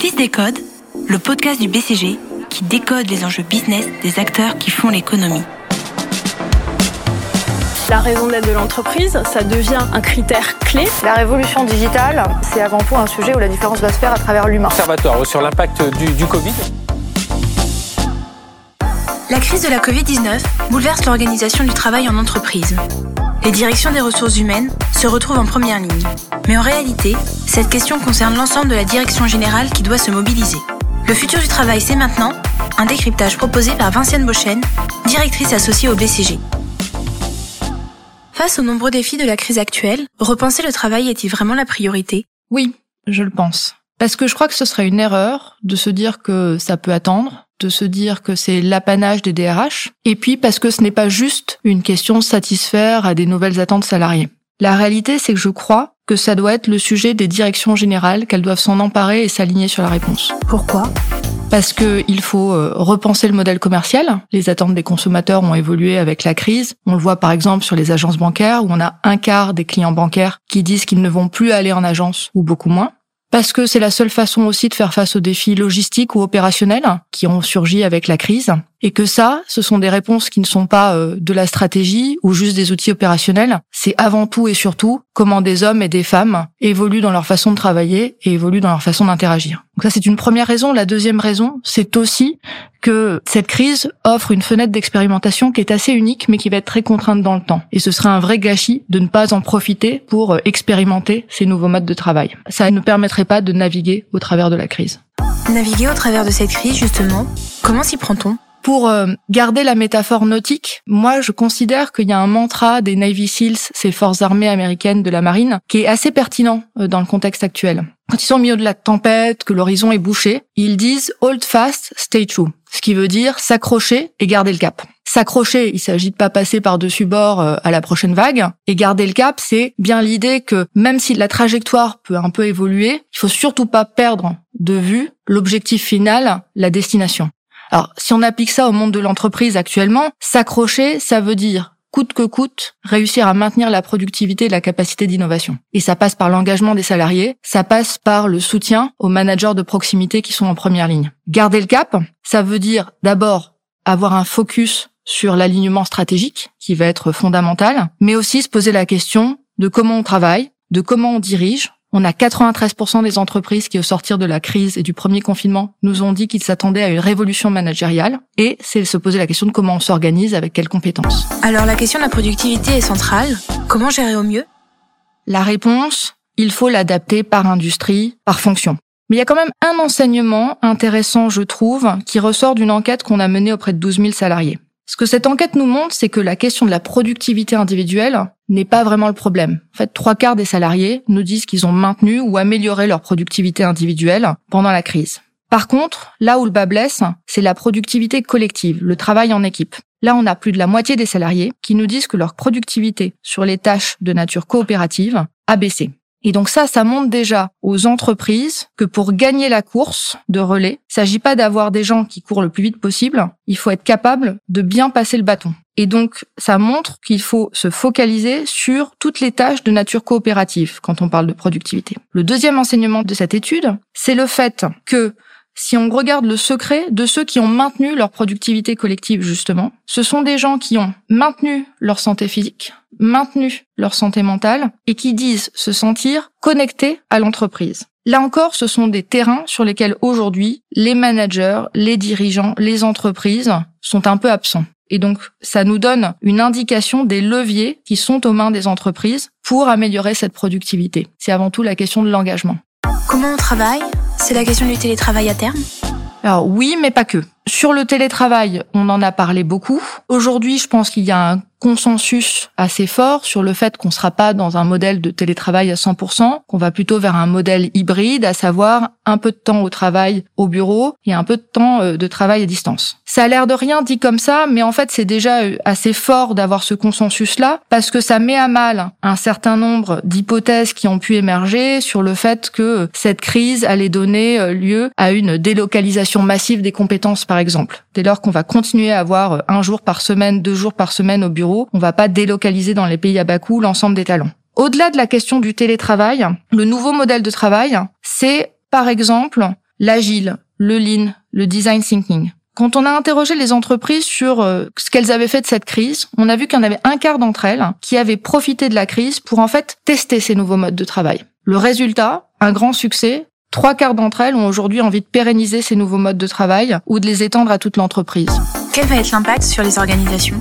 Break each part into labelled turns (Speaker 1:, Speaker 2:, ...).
Speaker 1: 10 Décode, le podcast du BCG qui décode les enjeux business des acteurs qui font l'économie.
Speaker 2: La raison d'être de l'entreprise, ça devient un critère clé.
Speaker 3: La révolution digitale, c'est avant tout un sujet où la différence va se faire à travers l'humain.
Speaker 4: Observatoire sur l'impact du, du Covid.
Speaker 1: La crise de la Covid-19 bouleverse l'organisation du travail en entreprise. Les directions des ressources humaines se retrouvent en première ligne. Mais en réalité, cette question concerne l'ensemble de la direction générale qui doit se mobiliser. Le futur du travail, c'est maintenant un décryptage proposé par Vinciane Beauchesne, directrice associée au BCG. Face aux nombreux défis de la crise actuelle, repenser le travail est-il vraiment la priorité?
Speaker 5: Oui, je le pense. Parce que je crois que ce serait une erreur de se dire que ça peut attendre, de se dire que c'est l'apanage des DRH, et puis parce que ce n'est pas juste une question de satisfaire à des nouvelles attentes salariées. La réalité, c'est que je crois que ça doit être le sujet des directions générales, qu'elles doivent s'en emparer et s'aligner sur la réponse.
Speaker 1: Pourquoi?
Speaker 5: Parce que il faut euh, repenser le modèle commercial. Les attentes des consommateurs ont évolué avec la crise. On le voit par exemple sur les agences bancaires où on a un quart des clients bancaires qui disent qu'ils ne vont plus aller en agence ou beaucoup moins parce que c'est la seule façon aussi de faire face aux défis logistiques ou opérationnels qui ont surgi avec la crise, et que ça, ce sont des réponses qui ne sont pas euh, de la stratégie ou juste des outils opérationnels, c'est avant tout et surtout comment des hommes et des femmes évoluent dans leur façon de travailler et évoluent dans leur façon d'interagir. Donc ça, c'est une première raison. La deuxième raison, c'est aussi que cette crise offre une fenêtre d'expérimentation qui est assez unique, mais qui va être très contrainte dans le temps. Et ce serait un vrai gâchis de ne pas en profiter pour euh, expérimenter ces nouveaux modes de travail. Ça ne permettrait pas de naviguer au travers de la crise.
Speaker 1: Naviguer au travers de cette crise, justement, comment s'y prend-on?
Speaker 5: Pour euh, garder la métaphore nautique, moi je considère qu'il y a un mantra des Navy SEALs, ces forces armées américaines de la marine, qui est assez pertinent euh, dans le contexte actuel. Quand ils sont au milieu de la tempête, que l'horizon est bouché, ils disent hold fast, stay true, ce qui veut dire s'accrocher et garder le cap. S'accrocher, il s'agit de pas passer par-dessus bord euh, à la prochaine vague. Et garder le cap, c'est bien l'idée que même si la trajectoire peut un peu évoluer, il faut surtout pas perdre de vue l'objectif final, la destination. Alors, si on applique ça au monde de l'entreprise actuellement, s'accrocher, ça veut dire coûte que coûte, réussir à maintenir la productivité et la capacité d'innovation. Et ça passe par l'engagement des salariés, ça passe par le soutien aux managers de proximité qui sont en première ligne. Garder le cap, ça veut dire d'abord avoir un focus sur l'alignement stratégique qui va être fondamental, mais aussi se poser la question de comment on travaille, de comment on dirige, on a 93% des entreprises qui, au sortir de la crise et du premier confinement, nous ont dit qu'ils s'attendaient à une révolution managériale. Et c'est se poser la question de comment on s'organise, avec quelles compétences.
Speaker 1: Alors la question de la productivité est centrale. Comment gérer au mieux?
Speaker 5: La réponse, il faut l'adapter par industrie, par fonction. Mais il y a quand même un enseignement intéressant, je trouve, qui ressort d'une enquête qu'on a menée auprès de 12 000 salariés. Ce que cette enquête nous montre, c'est que la question de la productivité individuelle n'est pas vraiment le problème. En fait, trois quarts des salariés nous disent qu'ils ont maintenu ou amélioré leur productivité individuelle pendant la crise. Par contre, là où le bas blesse, c'est la productivité collective, le travail en équipe. Là, on a plus de la moitié des salariés qui nous disent que leur productivité sur les tâches de nature coopérative a baissé. Et donc ça, ça montre déjà aux entreprises que pour gagner la course de relais, il s'agit pas d'avoir des gens qui courent le plus vite possible, il faut être capable de bien passer le bâton. Et donc, ça montre qu'il faut se focaliser sur toutes les tâches de nature coopérative quand on parle de productivité. Le deuxième enseignement de cette étude, c'est le fait que si on regarde le secret de ceux qui ont maintenu leur productivité collective, justement, ce sont des gens qui ont maintenu leur santé physique, maintenu leur santé mentale et qui disent se sentir connectés à l'entreprise. Là encore, ce sont des terrains sur lesquels aujourd'hui les managers, les dirigeants, les entreprises sont un peu absents. Et donc, ça nous donne une indication des leviers qui sont aux mains des entreprises pour améliorer cette productivité. C'est avant tout la question de l'engagement.
Speaker 1: Comment on travaille? C'est la question du télétravail à terme?
Speaker 5: Alors oui, mais pas que. Sur le télétravail, on en a parlé beaucoup. Aujourd'hui, je pense qu'il y a un consensus assez fort sur le fait qu'on ne sera pas dans un modèle de télétravail à 100%, qu'on va plutôt vers un modèle hybride, à savoir un peu de temps au travail au bureau et un peu de temps euh, de travail à distance. Ça a l'air de rien dit comme ça, mais en fait c'est déjà euh, assez fort d'avoir ce consensus-là parce que ça met à mal un certain nombre d'hypothèses qui ont pu émerger sur le fait que cette crise allait donner euh, lieu à une délocalisation massive des compétences par exemple. Dès lors qu'on va continuer à avoir un jour par semaine, deux jours par semaine au bureau, on va pas délocaliser dans les pays à bas coût l'ensemble des talents. Au-delà de la question du télétravail, le nouveau modèle de travail, c'est par exemple l'agile, le lean, le design thinking. Quand on a interrogé les entreprises sur euh, ce qu'elles avaient fait de cette crise, on a vu qu'il y en avait un quart d'entre elles qui avaient profité de la crise pour en fait tester ces nouveaux modes de travail. Le résultat, un grand succès. Trois quarts d'entre elles ont aujourd'hui envie de pérenniser ces nouveaux modes de travail ou de les étendre à toute l'entreprise.
Speaker 1: Quel va être l'impact sur les organisations?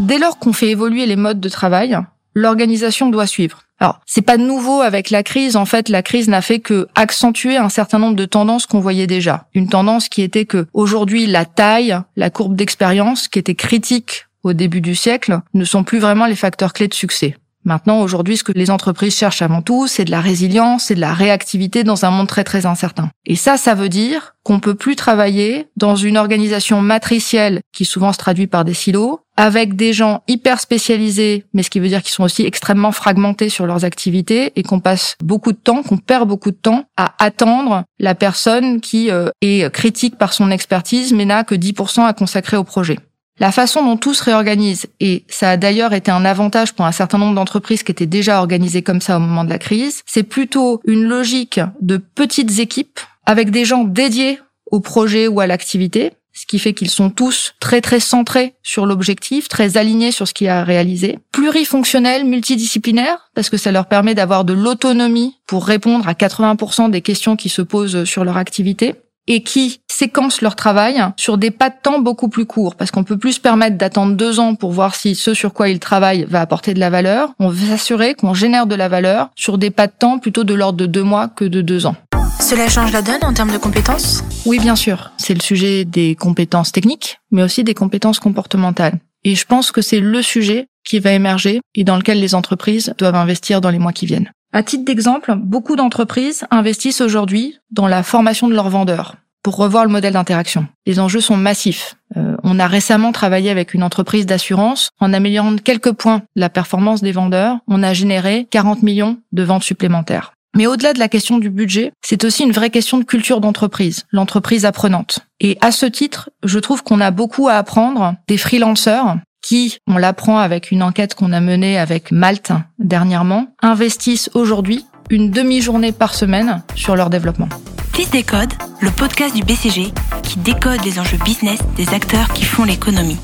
Speaker 5: Dès lors qu'on fait évoluer les modes de travail, l'organisation doit suivre. Alors, c'est pas nouveau avec la crise. En fait, la crise n'a fait que accentuer un certain nombre de tendances qu'on voyait déjà. Une tendance qui était que aujourd'hui, la taille, la courbe d'expérience, qui était critique au début du siècle, ne sont plus vraiment les facteurs clés de succès. Maintenant, aujourd'hui, ce que les entreprises cherchent avant tout, c'est de la résilience, c'est de la réactivité dans un monde très très incertain. Et ça, ça veut dire qu'on peut plus travailler dans une organisation matricielle qui souvent se traduit par des silos, avec des gens hyper spécialisés, mais ce qui veut dire qu'ils sont aussi extrêmement fragmentés sur leurs activités et qu'on passe beaucoup de temps, qu'on perd beaucoup de temps à attendre la personne qui euh, est critique par son expertise, mais n'a que 10% à consacrer au projet. La façon dont tout se réorganise, et ça a d'ailleurs été un avantage pour un certain nombre d'entreprises qui étaient déjà organisées comme ça au moment de la crise, c'est plutôt une logique de petites équipes avec des gens dédiés au projet ou à l'activité, ce qui fait qu'ils sont tous très très centrés sur l'objectif, très alignés sur ce qu'il a à réaliser, plurifonctionnels, multidisciplinaires, parce que ça leur permet d'avoir de l'autonomie pour répondre à 80% des questions qui se posent sur leur activité, et qui séquencent leur travail sur des pas de temps beaucoup plus courts, parce qu'on peut plus se permettre d'attendre deux ans pour voir si ce sur quoi ils travaillent va apporter de la valeur. On veut s'assurer qu'on génère de la valeur sur des pas de temps plutôt de l'ordre de deux mois que de deux ans.
Speaker 1: Cela change la donne en termes de compétences?
Speaker 5: Oui, bien sûr. C'est le sujet des compétences techniques, mais aussi des compétences comportementales. Et je pense que c'est le sujet qui va émerger et dans lequel les entreprises doivent investir dans les mois qui viennent. À titre d'exemple, beaucoup d'entreprises investissent aujourd'hui dans la formation de leurs vendeurs pour revoir le modèle d'interaction. Les enjeux sont massifs. Euh, on a récemment travaillé avec une entreprise d'assurance en améliorant de quelques points la performance des vendeurs. On a généré 40 millions de ventes supplémentaires. Mais au-delà de la question du budget, c'est aussi une vraie question de culture d'entreprise, l'entreprise apprenante. Et à ce titre, je trouve qu'on a beaucoup à apprendre des freelanceurs qui, on l'apprend avec une enquête qu'on a menée avec Malte dernièrement, investissent aujourd'hui une demi-journée par semaine sur leur développement.
Speaker 1: Fils Décode, le podcast du BCG qui décode les enjeux business des acteurs qui font l'économie.